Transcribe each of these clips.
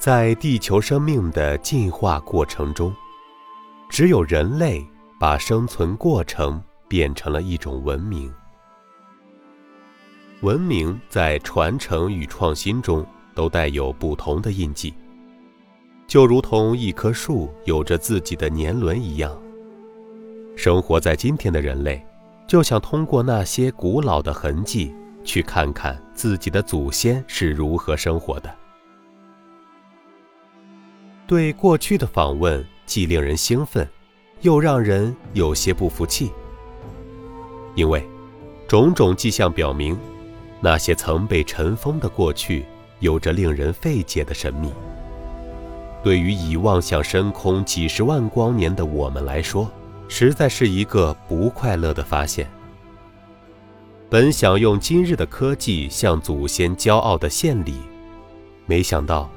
在地球生命的进化过程中，只有人类把生存过程变成了一种文明。文明在传承与创新中都带有不同的印记，就如同一棵树有着自己的年轮一样。生活在今天的人类，就想通过那些古老的痕迹，去看看自己的祖先是如何生活的。对过去的访问，既令人兴奋，又让人有些不服气，因为种种迹象表明，那些曾被尘封的过去，有着令人费解的神秘。对于已望向深空几十万光年的我们来说，实在是一个不快乐的发现。本想用今日的科技向祖先骄傲的献礼，没想到，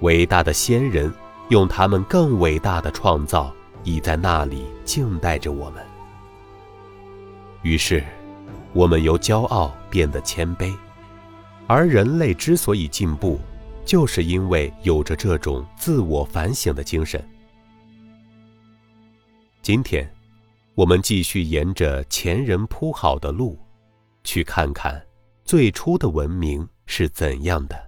伟大的先人。用他们更伟大的创造，已在那里静待着我们。于是，我们由骄傲变得谦卑，而人类之所以进步，就是因为有着这种自我反省的精神。今天，我们继续沿着前人铺好的路，去看看最初的文明是怎样的。